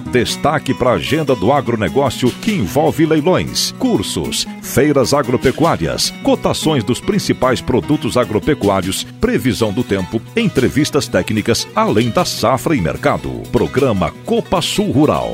Destaque para a agenda do agronegócio que envolve leilões, cursos, feiras agropecuárias, cotações dos principais produtos agropecuários, previsão do tempo, entrevistas técnicas, além da safra e mercado. Programa Copa Sul Rural.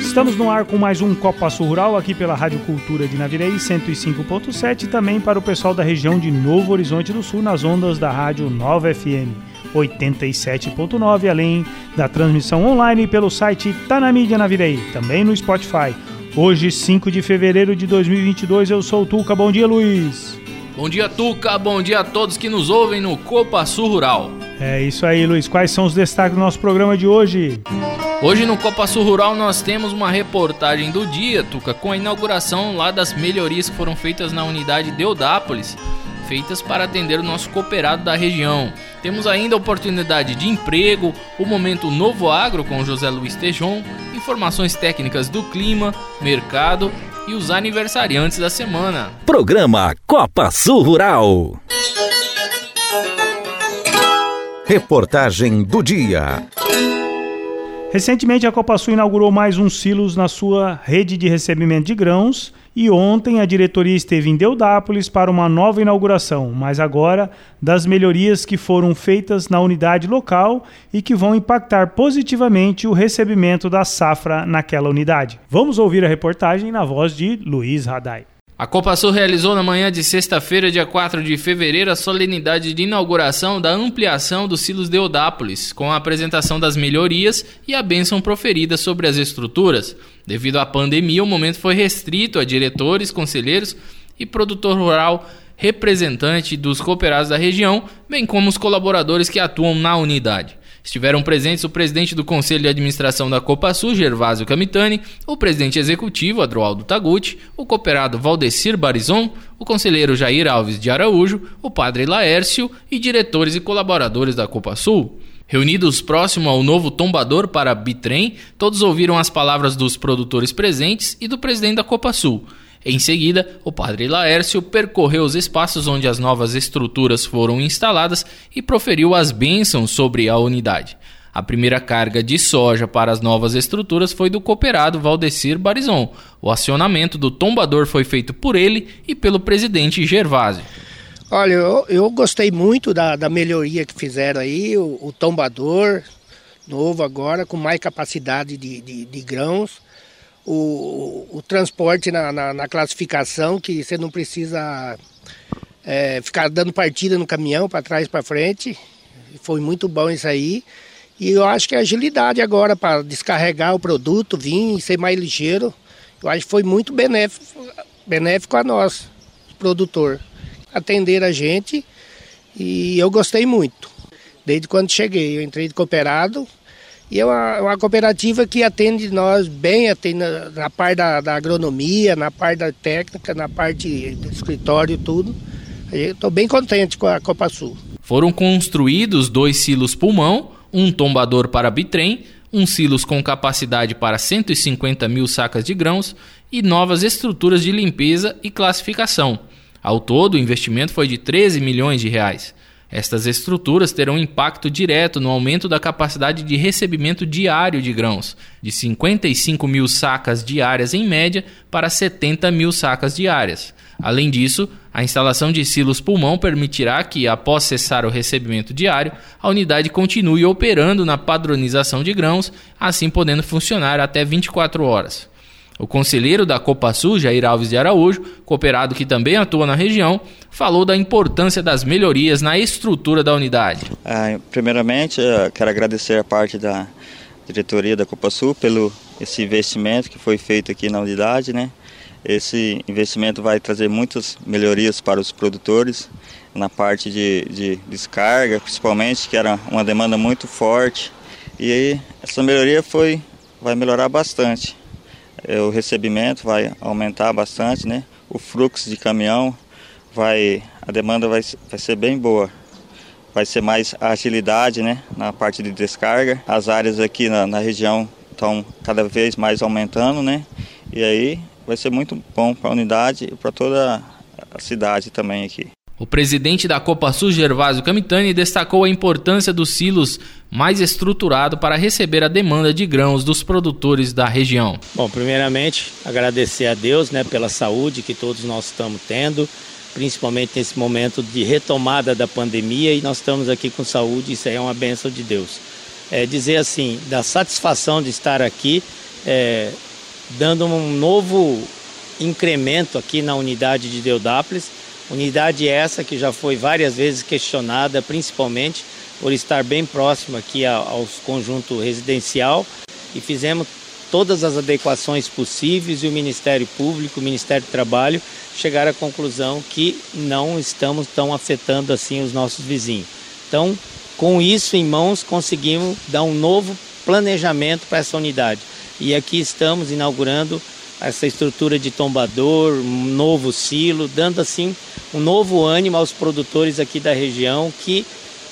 Estamos no ar com mais um Copa Sul Rural aqui pela Rádio Cultura de Navirei 105.7 e também para o pessoal da região de Novo Horizonte do Sul nas ondas da Rádio Nova FM 87.9, além da transmissão online pelo site Tá na Mídia Navirei, também no Spotify. Hoje, 5 de fevereiro de 2022, eu sou o Tuca. Bom dia, Luiz. Bom dia, Tuca. Bom dia a todos que nos ouvem no Copa Sul Rural. É isso aí, Luiz. Quais são os destaques do nosso programa de hoje? Hoje no Copa Sul Rural nós temos uma reportagem do dia, Tuca, com a inauguração lá das melhorias que foram feitas na unidade Deodápolis, feitas para atender o nosso cooperado da região. Temos ainda a oportunidade de emprego, o momento Novo Agro com José Luiz Tejon, informações técnicas do clima, mercado e os aniversariantes da semana. Programa Copa Sul Rural. Reportagem do dia. Recentemente, a Copa Sul inaugurou mais um silos na sua rede de recebimento de grãos e ontem a diretoria esteve em Deodápolis para uma nova inauguração, mas agora das melhorias que foram feitas na unidade local e que vão impactar positivamente o recebimento da safra naquela unidade. Vamos ouvir a reportagem na voz de Luiz Radai. A Copa Sul realizou na manhã de sexta-feira, dia 4 de fevereiro, a solenidade de inauguração da ampliação dos silos Deodápolis, com a apresentação das melhorias e a bênção proferida sobre as estruturas. Devido à pandemia, o momento foi restrito a diretores, conselheiros e produtor rural representante dos cooperados da região, bem como os colaboradores que atuam na unidade. Estiveram presentes o presidente do Conselho de Administração da Copa Sul, Gervásio Camitani, o presidente executivo, Adroaldo Taguchi, o cooperado Valdecir Barizon, o conselheiro Jair Alves de Araújo, o padre Laércio e diretores e colaboradores da Copa Sul. Reunidos próximo ao novo tombador para bitrem, todos ouviram as palavras dos produtores presentes e do presidente da Copa Sul. Em seguida, o padre Laércio percorreu os espaços onde as novas estruturas foram instaladas e proferiu as bênçãos sobre a unidade. A primeira carga de soja para as novas estruturas foi do cooperado Valdecir Barizon. O acionamento do tombador foi feito por ele e pelo presidente Gervásio. Olha, eu, eu gostei muito da, da, melhoria que fizeram aí, o, o, tombador novo agora, com mais capacidade de, de, de grãos o, o transporte na, na, na, classificação, que você não precisa é, ficar dando partida no caminhão para trás para frente. Foi muito bom isso aí. E eu acho que a agilidade agora para descarregar o produto, vir ser mais ligeiro, eu acho que foi muito benéfico, benéfico a nós, produtor. Atender a gente e eu gostei muito. Desde quando cheguei, eu entrei de cooperado, e é uma, uma, cooperativa que atende nós bem, atende na, na parte da, da, agronomia, na parte da técnica, na parte do escritório, tudo. Estou bem contente com a Copa Sul. Foram construídos dois silos pulmão, um tombador para bitrem, um silos com capacidade para 150 mil sacas de grãos e novas estruturas de limpeza e classificação. Ao todo, o investimento foi de 13 milhões de reais. Estas estruturas terão impacto direto no aumento da capacidade de recebimento diário de grãos, de 55 mil sacas diárias em média para 70 mil sacas diárias. Além disso, a instalação de silos pulmão permitirá que, após cessar o recebimento diário, a unidade continue operando na padronização de grãos, assim podendo funcionar até 24 horas. O conselheiro da Copa Sul, Jair Alves de Araújo, cooperado que também atua na região, falou da importância das melhorias na estrutura da unidade. Ah, primeiramente, quero agradecer a parte da diretoria da Copa Sul pelo esse investimento que foi feito aqui na unidade, né? Esse investimento vai trazer muitas melhorias para os produtores na parte de, de descarga, principalmente, que era uma demanda muito forte. E aí, essa melhoria foi, vai melhorar bastante. É, o recebimento vai aumentar bastante, né? O fluxo de caminhão vai, a demanda vai, vai ser bem boa. vai ser mais agilidade né, na parte de descarga. As áreas aqui na, na região estão cada vez mais aumentando, né? E aí vai ser muito bom para a unidade e para toda a cidade também aqui. O presidente da Copa Sul, Gervásio Camitani, destacou a importância dos silos mais estruturado para receber a demanda de grãos dos produtores da região. Bom, primeiramente agradecer a Deus, né, pela saúde que todos nós estamos tendo, principalmente nesse momento de retomada da pandemia e nós estamos aqui com saúde, isso aí é uma benção de Deus. É dizer assim, da satisfação de estar aqui, é, dando um novo incremento aqui na unidade de Deodápolis Unidade essa que já foi várias vezes questionada, principalmente por estar bem próximo aqui ao conjunto residencial e fizemos todas as adequações possíveis e o Ministério Público, o Ministério do Trabalho chegaram à conclusão que não estamos tão afetando assim os nossos vizinhos. Então, com isso em mãos, conseguimos dar um novo planejamento para essa unidade. E aqui estamos inaugurando essa estrutura de tombador, um novo silo, dando assim um novo ânimo aos produtores aqui da região que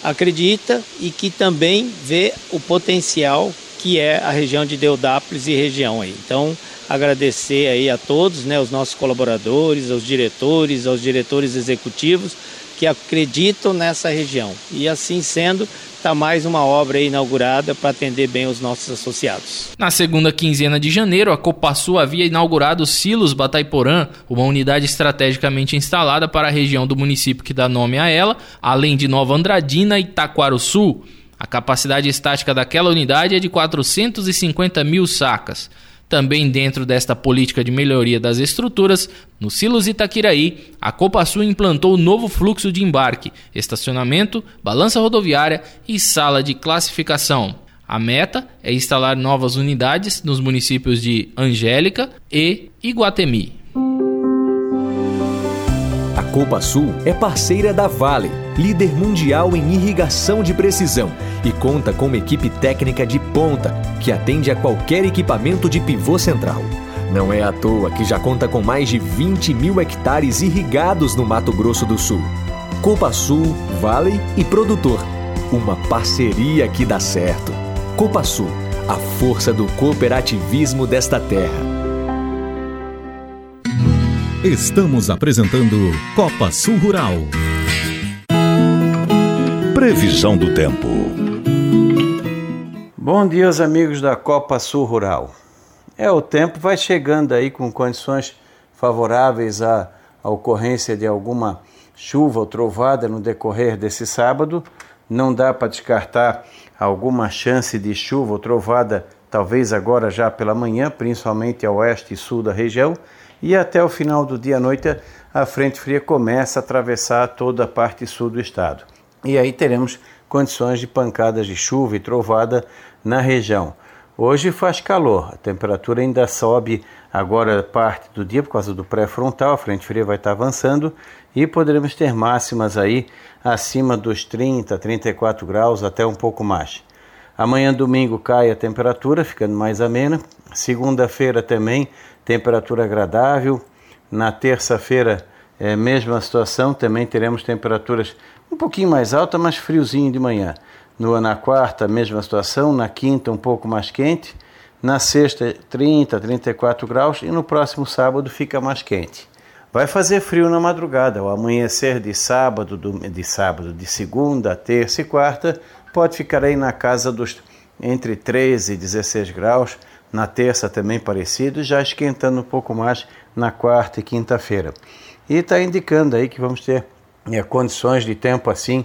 acredita e que também vê o potencial que é a região de Deodápolis e região aí. Então, agradecer aí a todos, né, os nossos colaboradores, aos diretores, aos diretores executivos que acreditam nessa região. E assim sendo, está mais uma obra inaugurada para atender bem os nossos associados. Na segunda quinzena de janeiro, a Copasul havia inaugurado Silos Bataiporã, uma unidade estrategicamente instalada para a região do município que dá nome a ela, além de Nova Andradina e Taquaruçu. A capacidade estática daquela unidade é de 450 mil sacas. Também dentro desta política de melhoria das estruturas, no Silos Itaquiraí, a Copasul implantou o novo fluxo de embarque, estacionamento, balança rodoviária e sala de classificação. A meta é instalar novas unidades nos municípios de Angélica e Iguatemi. A Copa Sul é parceira da Vale, líder mundial em irrigação de precisão e conta com uma equipe técnica de ponta que atende a qualquer equipamento de pivô central. Não é à toa que já conta com mais de 20 mil hectares irrigados no Mato Grosso do Sul. Copa Sul, Vale e Produtor. Uma parceria que dá certo. Copa Sul, a força do cooperativismo desta terra. Estamos apresentando Copa Sul Rural. Previsão do tempo. Bom dia, os amigos da Copa Sul Rural. É, o tempo vai chegando aí com condições favoráveis à, à ocorrência de alguma chuva ou trovada no decorrer desse sábado. Não dá para descartar alguma chance de chuva ou trovada, talvez agora já pela manhã, principalmente a oeste e sul da região e até o final do dia à noite a frente fria começa a atravessar toda a parte sul do estado. E aí teremos condições de pancadas de chuva e trovada na região. Hoje faz calor, a temperatura ainda sobe agora parte do dia por causa do pré-frontal, a frente fria vai estar avançando e poderemos ter máximas aí acima dos 30, 34 graus, até um pouco mais. Amanhã, domingo, cai a temperatura, ficando mais amena. Segunda-feira também temperatura agradável. Na terça-feira, é, mesma situação, também teremos temperaturas um pouquinho mais altas, mas friozinho de manhã. No, na quarta, mesma situação. Na quinta, um pouco mais quente. Na sexta, 30, 34 graus. E no próximo sábado, fica mais quente. Vai fazer frio na madrugada. O amanhecer de sábado, de sábado, de segunda, terça e quarta, pode ficar aí na casa dos entre 13 e 16 graus na terça também parecido, já esquentando um pouco mais na quarta e quinta-feira. E está indicando aí que vamos ter é, condições de tempo assim,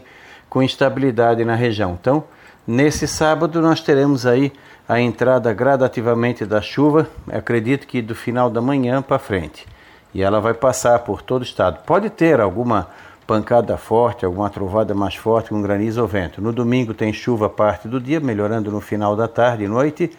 com instabilidade na região. Então, nesse sábado nós teremos aí a entrada gradativamente da chuva, acredito que do final da manhã para frente. E ela vai passar por todo o estado. Pode ter alguma pancada forte, alguma trovada mais forte com granizo ou vento. No domingo tem chuva parte do dia, melhorando no final da tarde e noite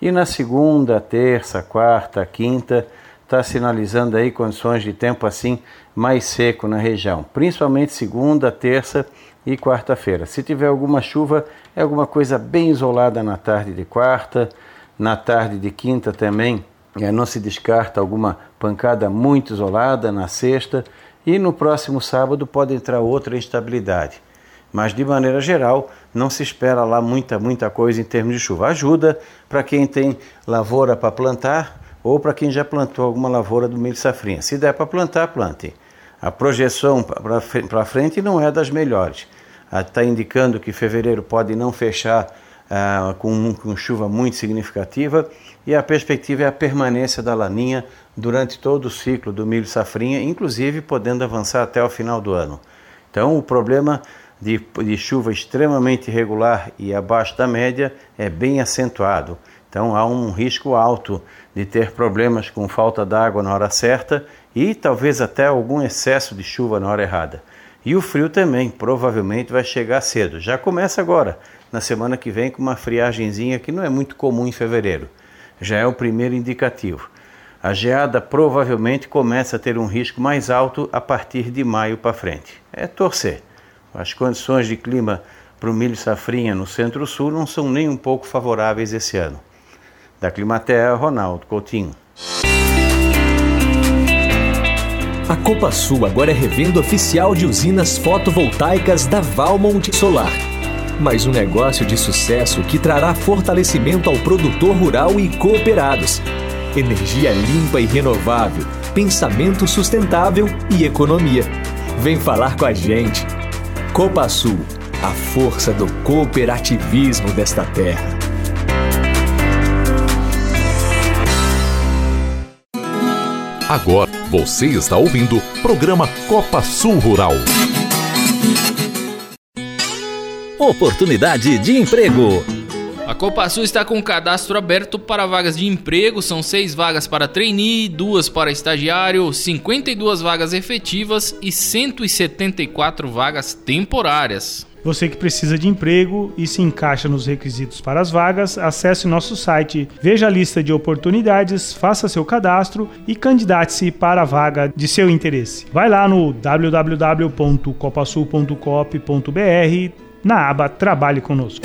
e na segunda, terça, quarta, quinta, está sinalizando aí condições de tempo assim mais seco na região, principalmente segunda, terça e quarta-feira. Se tiver alguma chuva, é alguma coisa bem isolada na tarde de quarta, na tarde de quinta também. É, não se descarta alguma pancada muito isolada na sexta e no próximo sábado pode entrar outra instabilidade. Mas de maneira geral, não se espera lá muita, muita coisa em termos de chuva. Ajuda para quem tem lavoura para plantar ou para quem já plantou alguma lavoura do milho safrinha. Se der para plantar, plante. A projeção para frente não é das melhores. Está indicando que fevereiro pode não fechar ah, com, com chuva muito significativa e a perspectiva é a permanência da laninha durante todo o ciclo do milho safrinha, inclusive podendo avançar até o final do ano. Então, o problema de, de chuva extremamente irregular e abaixo da média é bem acentuado. Então, há um risco alto de ter problemas com falta d'água na hora certa e talvez até algum excesso de chuva na hora errada. E o frio também, provavelmente vai chegar cedo. Já começa agora, na semana que vem, com uma friagenzinha que não é muito comum em fevereiro. Já é o primeiro indicativo. A geada provavelmente começa a ter um risco mais alto a partir de maio para frente. É torcer. As condições de clima para o milho safrinha no centro-sul não são nem um pouco favoráveis esse ano. Da Climatea, Ronaldo Coutinho. A Copa Sul agora é revenda oficial de usinas fotovoltaicas da Valmont Solar. Mais um negócio de sucesso que trará fortalecimento ao produtor rural e cooperados energia limpa e renovável, pensamento sustentável e economia. Vem falar com a gente. Copa Sul, a força do cooperativismo desta terra. Agora você está ouvindo o programa Copa Sul Rural. Oportunidade de emprego. A Copasul está com o cadastro aberto para vagas de emprego, são seis vagas para trainee, duas para estagiário, 52 vagas efetivas e 174 vagas temporárias. Você que precisa de emprego e se encaixa nos requisitos para as vagas, acesse nosso site, veja a lista de oportunidades, faça seu cadastro e candidate-se para a vaga de seu interesse. Vai lá no www.copasul.coop.br na aba Trabalhe Conosco.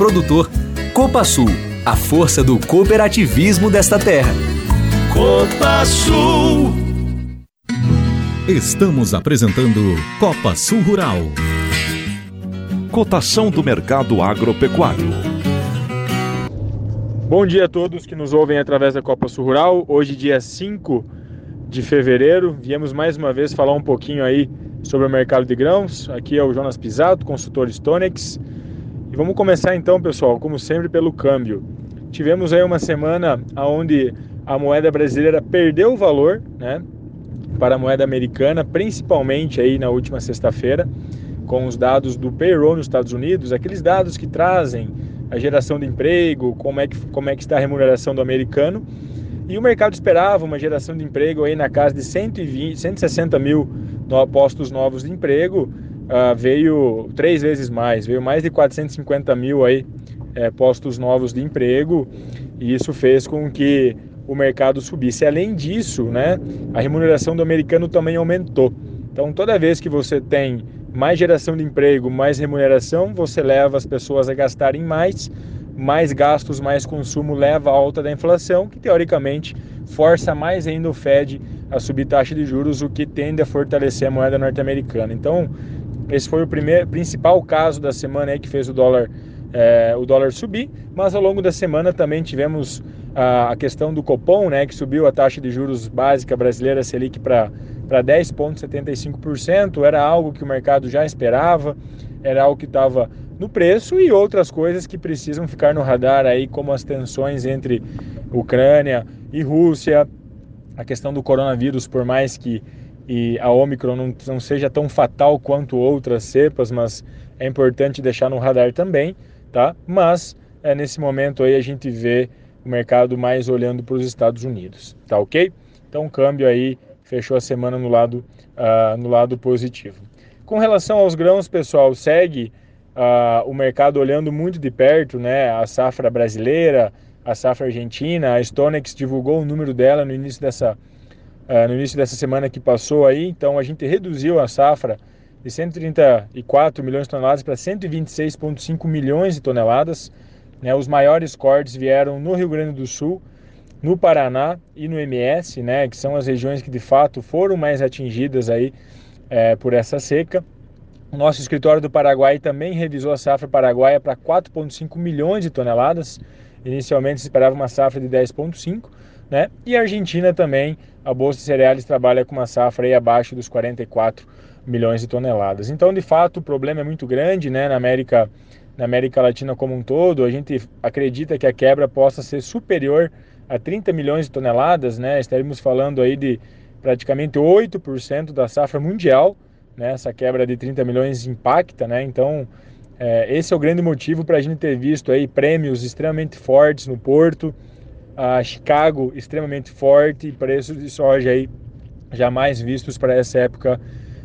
produtor. Copa Sul, a força do cooperativismo desta terra. Copa Sul. Estamos apresentando Copa Sul Rural. Cotação do mercado agropecuário. Bom dia a todos que nos ouvem através da Copa Sul Rural. Hoje, dia 5 de fevereiro, viemos mais uma vez falar um pouquinho aí sobre o mercado de grãos. Aqui é o Jonas Pisato, consultor Stonex. E vamos começar então, pessoal, como sempre, pelo câmbio. Tivemos aí uma semana onde a moeda brasileira perdeu o valor, né, para a moeda americana, principalmente aí na última sexta-feira, com os dados do payroll nos Estados Unidos, aqueles dados que trazem a geração de emprego, como é que, como é que está a remuneração do americano. E o mercado esperava uma geração de emprego aí na casa de 120, 160 mil postos novos de emprego, uh, veio três vezes mais, veio mais de 450 mil aí, é, postos novos de emprego, e isso fez com que o mercado subisse. Além disso, né, a remuneração do americano também aumentou. Então, toda vez que você tem mais geração de emprego, mais remuneração, você leva as pessoas a gastarem mais, mais gastos, mais consumo leva à alta da inflação, que teoricamente força mais ainda o Fed a subir taxa de juros, o que tende a fortalecer a moeda norte-americana. Então, esse foi o primeiro, principal caso da semana aí que fez o dólar, é, o dólar subir, mas ao longo da semana também tivemos a, a questão do Copom, né, que subiu a taxa de juros básica brasileira Selic para 10,75%, era algo que o mercado já esperava, era algo que estava no preço e outras coisas que precisam ficar no radar aí, como as tensões entre Ucrânia e Rússia, a questão do coronavírus, por mais que e a Omicron não, não seja tão fatal quanto outras cepas, mas é importante deixar no radar também, tá? Mas é, nesse momento aí a gente vê o mercado mais olhando para os Estados Unidos, tá ok? Então o câmbio aí fechou a semana no lado, uh, no lado positivo. com relação aos grãos, pessoal, segue uh, o mercado olhando muito de perto, né? A safra brasileira, a safra argentina, a Stonex divulgou o número dela no início dessa, no início dessa semana que passou aí, então a gente reduziu a safra de 134 milhões de toneladas para 126,5 milhões de toneladas. Né? Os maiores cortes vieram no Rio Grande do Sul, no Paraná e no MS, né? que são as regiões que de fato foram mais atingidas aí, é, por essa seca. Nosso escritório do Paraguai também revisou a safra paraguaia para 4,5 milhões de toneladas. Inicialmente se esperava uma safra de 10,5, né? E a Argentina também, a Bolsa de Cereais trabalha com uma safra aí abaixo dos 44 milhões de toneladas. Então, de fato, o problema é muito grande, né, na América, na América Latina como um todo. A gente acredita que a quebra possa ser superior a 30 milhões de toneladas, né? Estaremos falando aí de praticamente 8% da safra mundial né? Essa quebra de 30 milhões impacta, né? Então, é, esse é o grande motivo para a gente ter visto aí prêmios extremamente fortes no Porto, a Chicago extremamente forte, preços de soja aí jamais vistos para essa época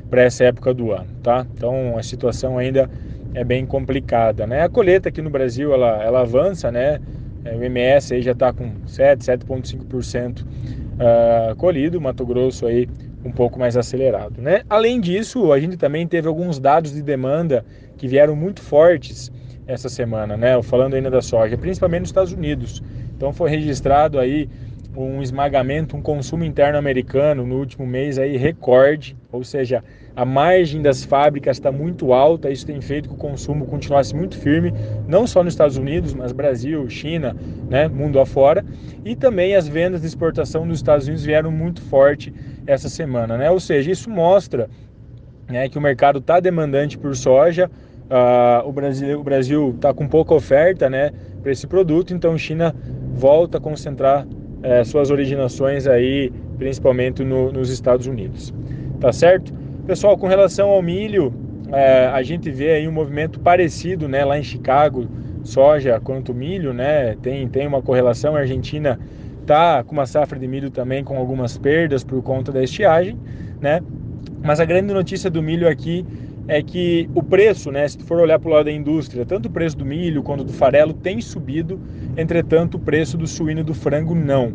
para essa época do ano, tá? Então a situação ainda é bem complicada, né? A colheita aqui no Brasil ela, ela avança, né? É, o MS aí já está com 7, 7,5% uh, colhido, Mato Grosso aí um pouco mais acelerado. Né? Além disso, a gente também teve alguns dados de demanda que vieram muito fortes essa semana, né? falando ainda da soja, principalmente nos Estados Unidos. Então foi registrado aí um esmagamento, um consumo interno americano no último mês aí recorde, ou seja, a margem das fábricas está muito alta, isso tem feito que o consumo continuasse muito firme, não só nos Estados Unidos, mas Brasil, China, né, mundo afora, e também as vendas de exportação nos Estados Unidos vieram muito forte essa semana, né? Ou seja, isso mostra né, que o mercado está demandante por soja, uh, o Brasil o Brasil está com pouca oferta, né, para esse produto, então China volta a concentrar uh, suas originações aí, principalmente no, nos Estados Unidos, tá certo? Pessoal, com relação ao milho, uh, a gente vê aí um movimento parecido, né, lá em Chicago, soja quanto milho, né, tem tem uma correlação. A Argentina está com uma safra de milho também com algumas perdas por conta da estiagem, né? Mas a grande notícia do milho aqui é que o preço, né, se tu for olhar para o lado da indústria, tanto o preço do milho quanto do farelo tem subido, entretanto o preço do suíno e do frango não.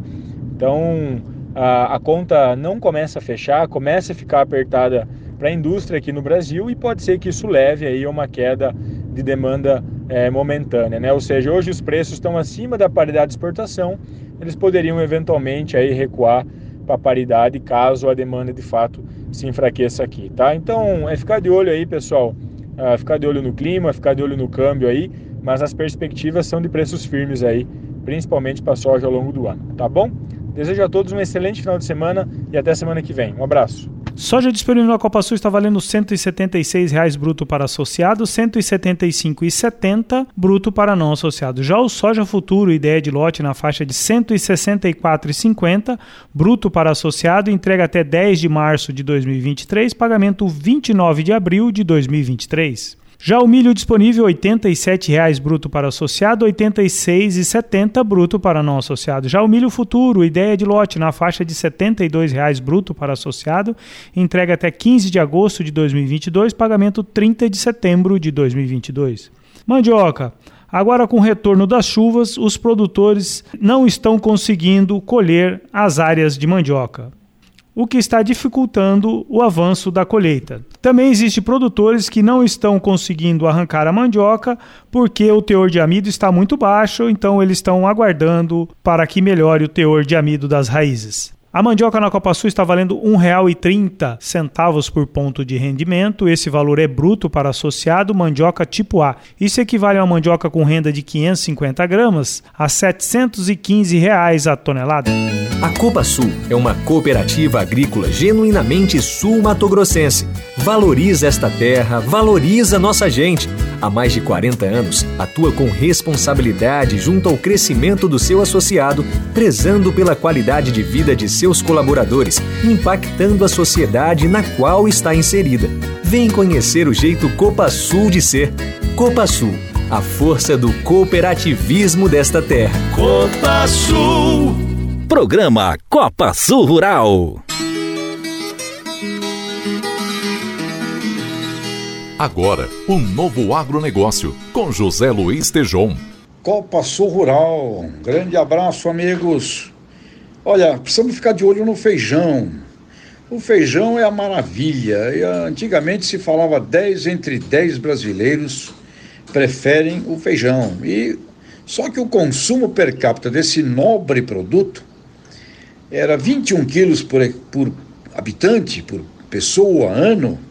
Então a, a conta não começa a fechar, começa a ficar apertada para a indústria aqui no Brasil e pode ser que isso leve aí a uma queda de demanda é, momentânea, né? Ou seja, hoje os preços estão acima da paridade de exportação eles poderiam eventualmente aí recuar para paridade caso a demanda de fato se enfraqueça aqui, tá? Então é ficar de olho aí, pessoal, uh, ficar de olho no clima, ficar de olho no câmbio aí, mas as perspectivas são de preços firmes aí, principalmente para soja ao longo do ano, tá bom? Desejo a todos um excelente final de semana e até semana que vem. Um abraço. Soja disponível na Copa Sul está valendo R$ 176,00 bruto para associado, R$ 175,70 bruto para não associado. Já o soja futuro, ideia de lote na faixa de R$ 164,50 bruto para associado, entrega até 10 de março de 2023, pagamento 29 de abril de 2023. Já o milho disponível R$ 87,00 bruto para associado, R$ 86,70 bruto para não associado. Já o milho futuro, ideia de lote na faixa de R$ 72,00 bruto para associado, entrega até 15 de agosto de 2022, pagamento 30 de setembro de 2022. Mandioca. Agora, com o retorno das chuvas, os produtores não estão conseguindo colher as áreas de mandioca o que está dificultando o avanço da colheita. Também existem produtores que não estão conseguindo arrancar a mandioca porque o teor de amido está muito baixo, então eles estão aguardando para que melhore o teor de amido das raízes. A mandioca na Copa Sul está valendo R$ 1,30 por ponto de rendimento. Esse valor é bruto para associado mandioca tipo A. Isso equivale a uma mandioca com renda de 550 gramas a 715 reais a tonelada. A Copa Sul é uma cooperativa agrícola genuinamente sul-matogrossense. Valoriza esta terra, valoriza nossa gente. Há mais de 40 anos, atua com responsabilidade junto ao crescimento do seu associado, prezando pela qualidade de vida de seus colaboradores, impactando a sociedade na qual está inserida. Vem conhecer o jeito Copa Sul de ser. Copa Sul, a força do cooperativismo desta terra. Copa Sul. Programa Copa Sul Rural. Agora, um novo agronegócio com José Luiz Tejon. Copa Sul Rural. Grande abraço, amigos. Olha, precisamos ficar de olho no feijão. O feijão é a maravilha. E, antigamente se falava 10 entre 10 brasileiros preferem o feijão. E só que o consumo per capita desse nobre produto era 21 quilos por, por habitante, por pessoa, ano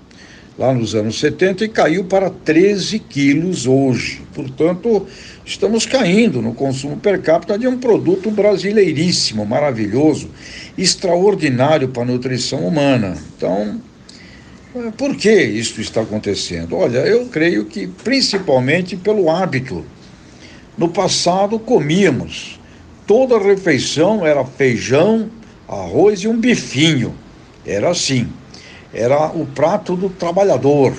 lá nos anos 70 e caiu para 13 quilos hoje. Portanto, estamos caindo no consumo per capita de um produto brasileiríssimo, maravilhoso, extraordinário para a nutrição humana. Então, eh, por que isso está acontecendo? Olha, eu creio que principalmente pelo hábito. No passado comíamos, toda refeição era feijão, arroz e um bifinho. Era assim era o prato do trabalhador,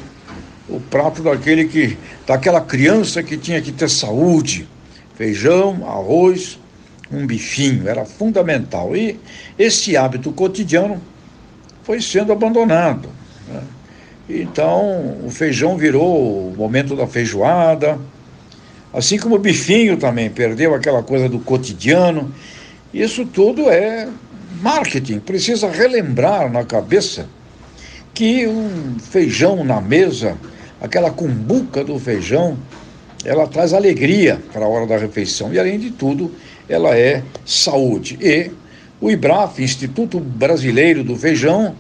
o prato daquele que, daquela criança que tinha que ter saúde, feijão, arroz, um bifinho, era fundamental. E esse hábito cotidiano foi sendo abandonado. Né? Então, o feijão virou o momento da feijoada, assim como o bifinho também perdeu aquela coisa do cotidiano. Isso tudo é marketing, precisa relembrar na cabeça que um feijão na mesa, aquela cumbuca do feijão, ela traz alegria para a hora da refeição e, além de tudo, ela é saúde. E o IBRAF, Instituto Brasileiro do Feijão,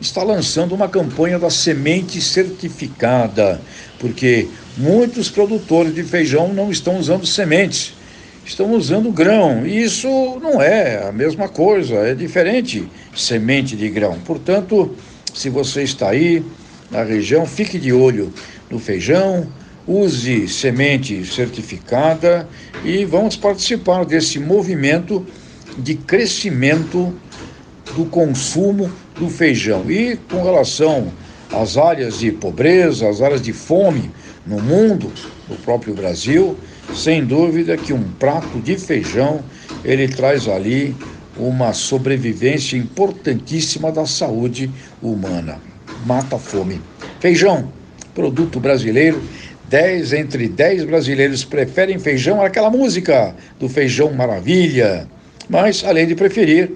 está lançando uma campanha da semente certificada, porque muitos produtores de feijão não estão usando sementes, estão usando grão. E isso não é a mesma coisa, é diferente semente de grão. Portanto, se você está aí na região, fique de olho no feijão, use semente certificada e vamos participar desse movimento de crescimento do consumo do feijão. E com relação às áreas de pobreza, às áreas de fome no mundo, no próprio Brasil, sem dúvida que um prato de feijão ele traz ali uma sobrevivência importantíssima da saúde humana. Mata a fome. Feijão, produto brasileiro. 10 entre 10 brasileiros preferem feijão, aquela música do feijão maravilha. Mas, além de preferir,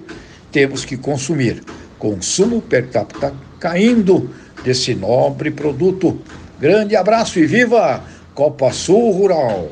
temos que consumir. Consumo per capita caindo desse nobre produto. Grande abraço e viva Copa Sul Rural!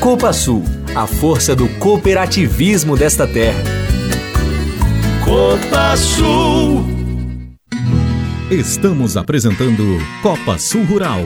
Copa Sul, a força do cooperativismo desta terra. Copa Sul. Estamos apresentando Copa Sul Rural.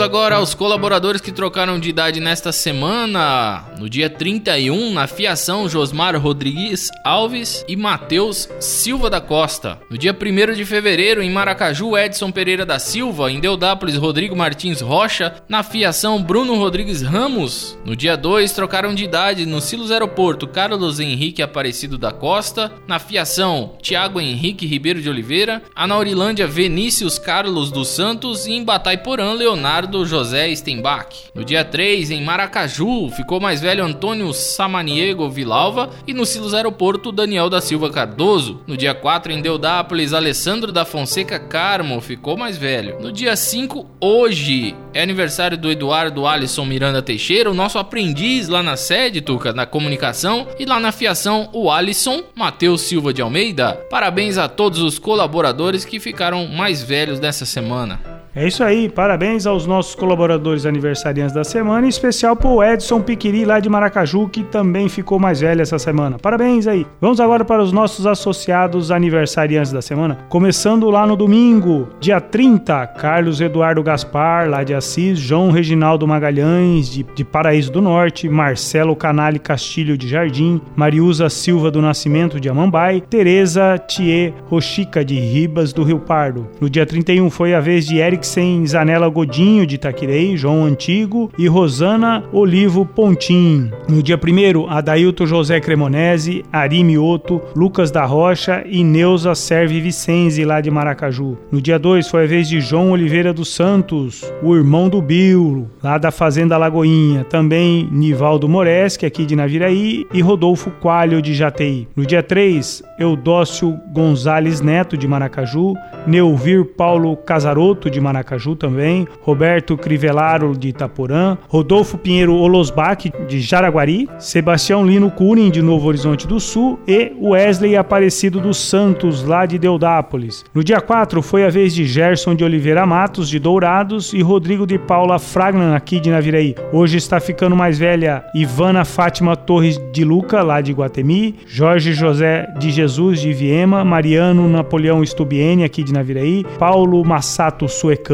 Agora aos colaboradores que trocaram de idade nesta semana. No dia 31, na fiação, Josmar Rodrigues Alves e Matheus Silva da Costa. No dia 1 de fevereiro, em Maracaju, Edson Pereira da Silva. Em Deodápolis, Rodrigo Martins Rocha. Na fiação, Bruno Rodrigues Ramos. No dia 2, trocaram de idade no Silos Aeroporto, Carlos Henrique Aparecido da Costa. Na fiação, Tiago Henrique Ribeiro de Oliveira. A Naurilândia, Vinícius Carlos dos Santos. E em Bataiporã, Leonardo Ricardo José Stenbach. No dia 3, em Maracaju, ficou mais velho Antônio Samaniego Vilalva e no Silos Aeroporto, Daniel da Silva Cardoso. No dia 4, em Deodápolis, Alessandro da Fonseca Carmo ficou mais velho. No dia 5, hoje, é aniversário do Eduardo Alisson Miranda Teixeira, o nosso aprendiz lá na sede, Tuca, na comunicação, e lá na fiação, o Alisson Matheus Silva de Almeida. Parabéns a todos os colaboradores que ficaram mais velhos nessa semana. É isso aí, parabéns aos nossos colaboradores aniversariantes da semana, em especial pro Edson Piquiri lá de Maracaju, que também ficou mais velho essa semana. Parabéns aí. Vamos agora para os nossos associados aniversariantes da semana, começando lá no domingo, dia 30, Carlos Eduardo Gaspar, lá de Assis, João Reginaldo Magalhães, de, de Paraíso do Norte, Marcelo Canale Castilho de Jardim, Mariusa Silva do Nascimento de Amambai, Tereza Thier Rochica de Ribas do Rio Pardo. No dia 31 foi a vez de Eric Eriksen Zanella Godinho de Itaquirei, João Antigo e Rosana Olivo Pontim. No dia 1 Adailton José Cremonese, Ari Mioto, Lucas da Rocha e Neuza Serve Vicenzi lá de Maracaju. No dia 2 foi a vez de João Oliveira dos Santos, o irmão do Bill, lá da Fazenda Lagoinha. Também Nivaldo Moresque, aqui de Naviraí, e Rodolfo Coalho de Jatei. No dia 3, Eudócio Gonzales Neto de Maracaju, Neuvir Paulo Casaroto de Maracaju, Maracaju também, Roberto Crivelaro de Itaporã, Rodolfo Pinheiro Olosbach de Jaraguari, Sebastião Lino Curin de Novo Horizonte do Sul e Wesley Aparecido dos Santos lá de Deudápolis. No dia 4 foi a vez de Gerson de Oliveira Matos de Dourados e Rodrigo de Paula Fragnan aqui de Naviraí. Hoje está ficando mais velha Ivana Fátima Torres de Luca lá de Guatemi, Jorge José de Jesus de Viema, Mariano Napoleão Stubiene aqui de Naviraí, Paulo Massato Suecano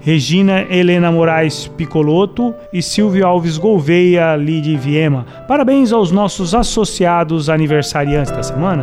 Regina Helena Moraes Picoloto e Silvio Alves Gouveia ali de Viema. Parabéns aos nossos associados aniversariantes da semana.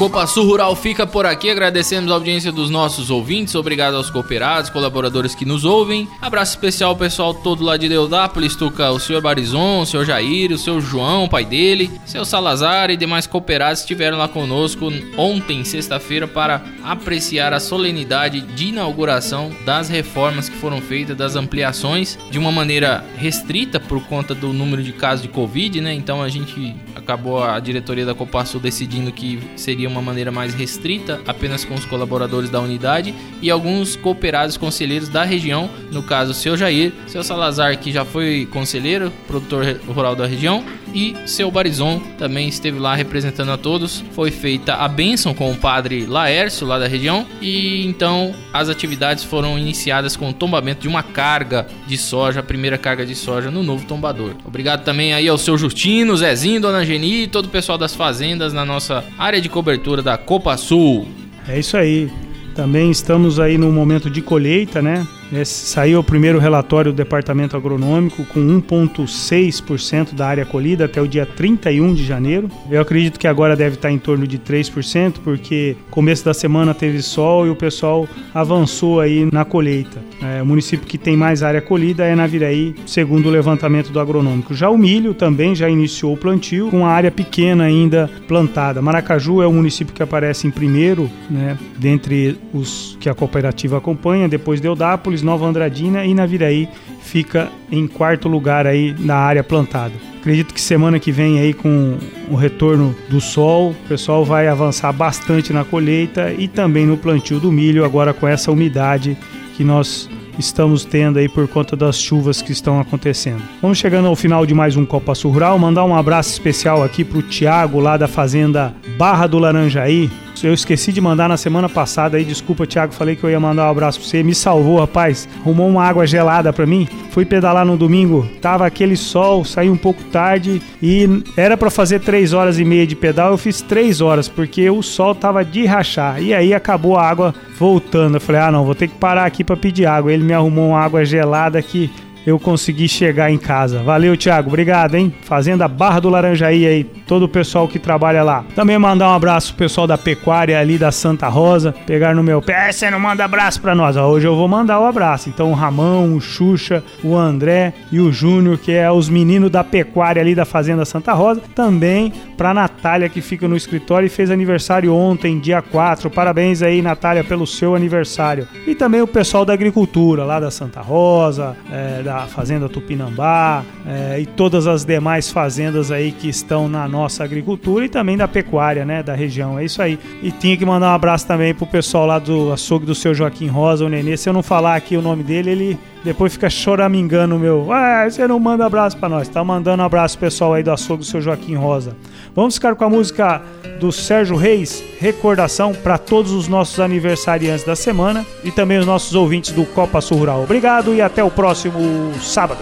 Copa Sul Rural fica por aqui. Agradecemos a audiência dos nossos ouvintes. Obrigado aos cooperados, colaboradores que nos ouvem. Abraço especial ao pessoal todo lá de Deodápolis, Tuca, o senhor Barizon, o senhor Jair, o seu João, pai dele, seu Salazar e demais cooperados estiveram lá conosco ontem, sexta-feira, para apreciar a solenidade de inauguração das reformas que foram feitas, das ampliações, de uma maneira restrita por conta do número de casos de Covid, né? Então a gente acabou a diretoria da Copa Sul decidindo que seria uma maneira mais restrita, apenas com os colaboradores da unidade e alguns cooperados conselheiros da região, no caso, seu Jair, seu Salazar, que já foi conselheiro, produtor rural da região, e seu Barizon também esteve lá representando a todos. Foi feita a bênção com o padre Laércio, lá da região, e então as atividades foram iniciadas com o tombamento de uma carga de soja, a primeira carga de soja no novo tombador. Obrigado também aí ao seu Justino, Zezinho, Dona Geni e todo o pessoal das fazendas na nossa área de cobertura da Copa Sul. É isso aí. Também estamos aí no momento de colheita, né? Saiu o primeiro relatório do Departamento Agronômico com 1,6% da área colhida até o dia 31 de janeiro. Eu acredito que agora deve estar em torno de 3%, porque começo da semana teve sol e o pessoal avançou aí na colheita. É, o município que tem mais área colhida é Naviraí, segundo o levantamento do agronômico. Já o milho também já iniciou o plantio, com a área pequena ainda plantada. Maracaju é o município que aparece em primeiro, né, dentre os que a cooperativa acompanha, depois Deodápolis, Nova Andradina e Naviraí fica em quarto lugar aí na área plantada. Acredito que semana que vem aí com o retorno do sol, o pessoal vai avançar bastante na colheita e também no plantio do milho agora com essa umidade que nós estamos tendo aí por conta das chuvas que estão acontecendo. Vamos chegando ao final de mais um Copa Sul Rural, mandar um abraço especial aqui para o Tiago lá da fazenda Barra do Laranjaí, eu esqueci de mandar na semana passada aí, desculpa, Thiago, falei que eu ia mandar um abraço pra você. Me salvou, rapaz. Arrumou uma água gelada pra mim. Fui pedalar no domingo, tava aquele sol, saí um pouco tarde e era para fazer 3 horas e meia de pedal, eu fiz 3 horas, porque o sol tava de rachar. E aí acabou a água voltando. Eu falei, ah não, vou ter que parar aqui para pedir água. Ele me arrumou uma água gelada que eu consegui chegar em casa. Valeu, Thiago. Obrigado, hein? Fazenda Barra do Laranjaí aí, todo o pessoal que trabalha lá. Também mandar um abraço pro pessoal da pecuária ali da Santa Rosa. Pegar no meu pé, você não manda abraço pra nós. Hoje eu vou mandar o abraço. Então o Ramão, o Xuxa, o André e o Júnior, que é os meninos da pecuária ali da Fazenda Santa Rosa. Também pra Natália, que fica no escritório e fez aniversário ontem, dia 4. Parabéns aí, Natália, pelo seu aniversário. E também o pessoal da agricultura, lá da Santa Rosa, é, da Fazenda Tupinambá é, e todas as demais fazendas aí que estão na nossa agricultura e também da pecuária, né, da região. É isso aí. E tinha que mandar um abraço também pro pessoal lá do açougue do seu Joaquim Rosa, o Nenê. Se eu não falar aqui o nome dele, ele depois fica choramingando meu. Ah, você não manda abraço para nós. Tá mandando abraço pessoal aí do açougue do seu Joaquim Rosa. Vamos ficar com a música do Sérgio Reis, recordação para todos os nossos aniversariantes da semana e também os nossos ouvintes do Copa Sul Rural. Obrigado e até o próximo sábado.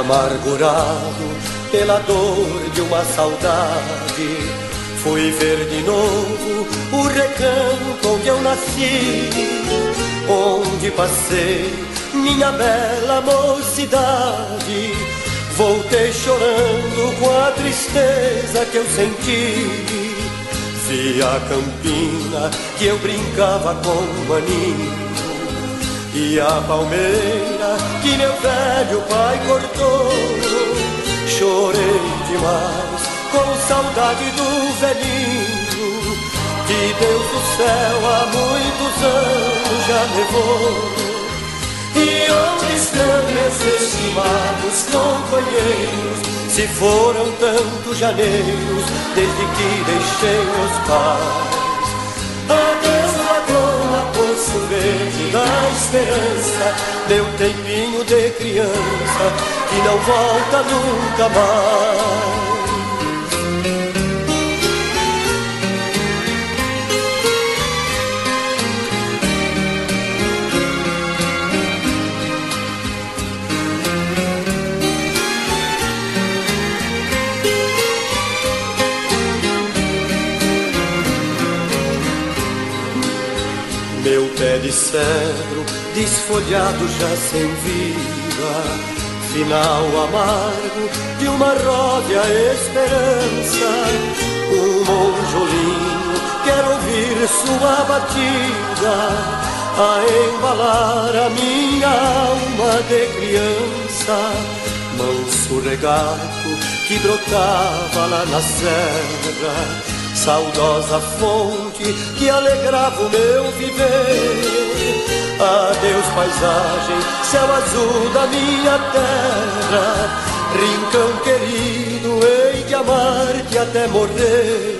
Amargurado pela dor de uma saudade, fui ver de novo o recanto onde eu nasci, onde passei minha bela mocidade. Voltei chorando com a tristeza que eu senti. Vi a campina que eu brincava com o maninho e a palmeira que meu velho pai cortou. Chorei demais com saudade do velhinho que Deus do céu há muitos anos já levou. E onde estão meus estimados companheiros? Se foram tantos janeiros desde que deixei meus pais. Adeus, lagoa, poço verde da esperança, meu tempinho de criança que não volta nunca mais. Meu pé de cedro, desfolhado já sem vida, final amargo de uma ródia esperança. Um monjolinho quer ouvir sua batida, a embalar a minha alma de criança. Manso regato que brotava lá na serra saudosa fonte que alegrava o meu viver. Adeus, paisagem, céu azul da minha terra, rincão querido, hei de amar-te até morrer.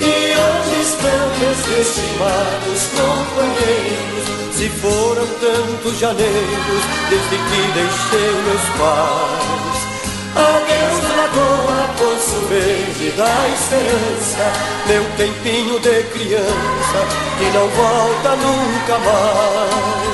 E onde estão meus estimados companheiros? Se foram tantos janeiros desde que deixei meus pais. Adeus, lagoa, poço verde da esperança, meu tempinho de criança que não volta nunca mais.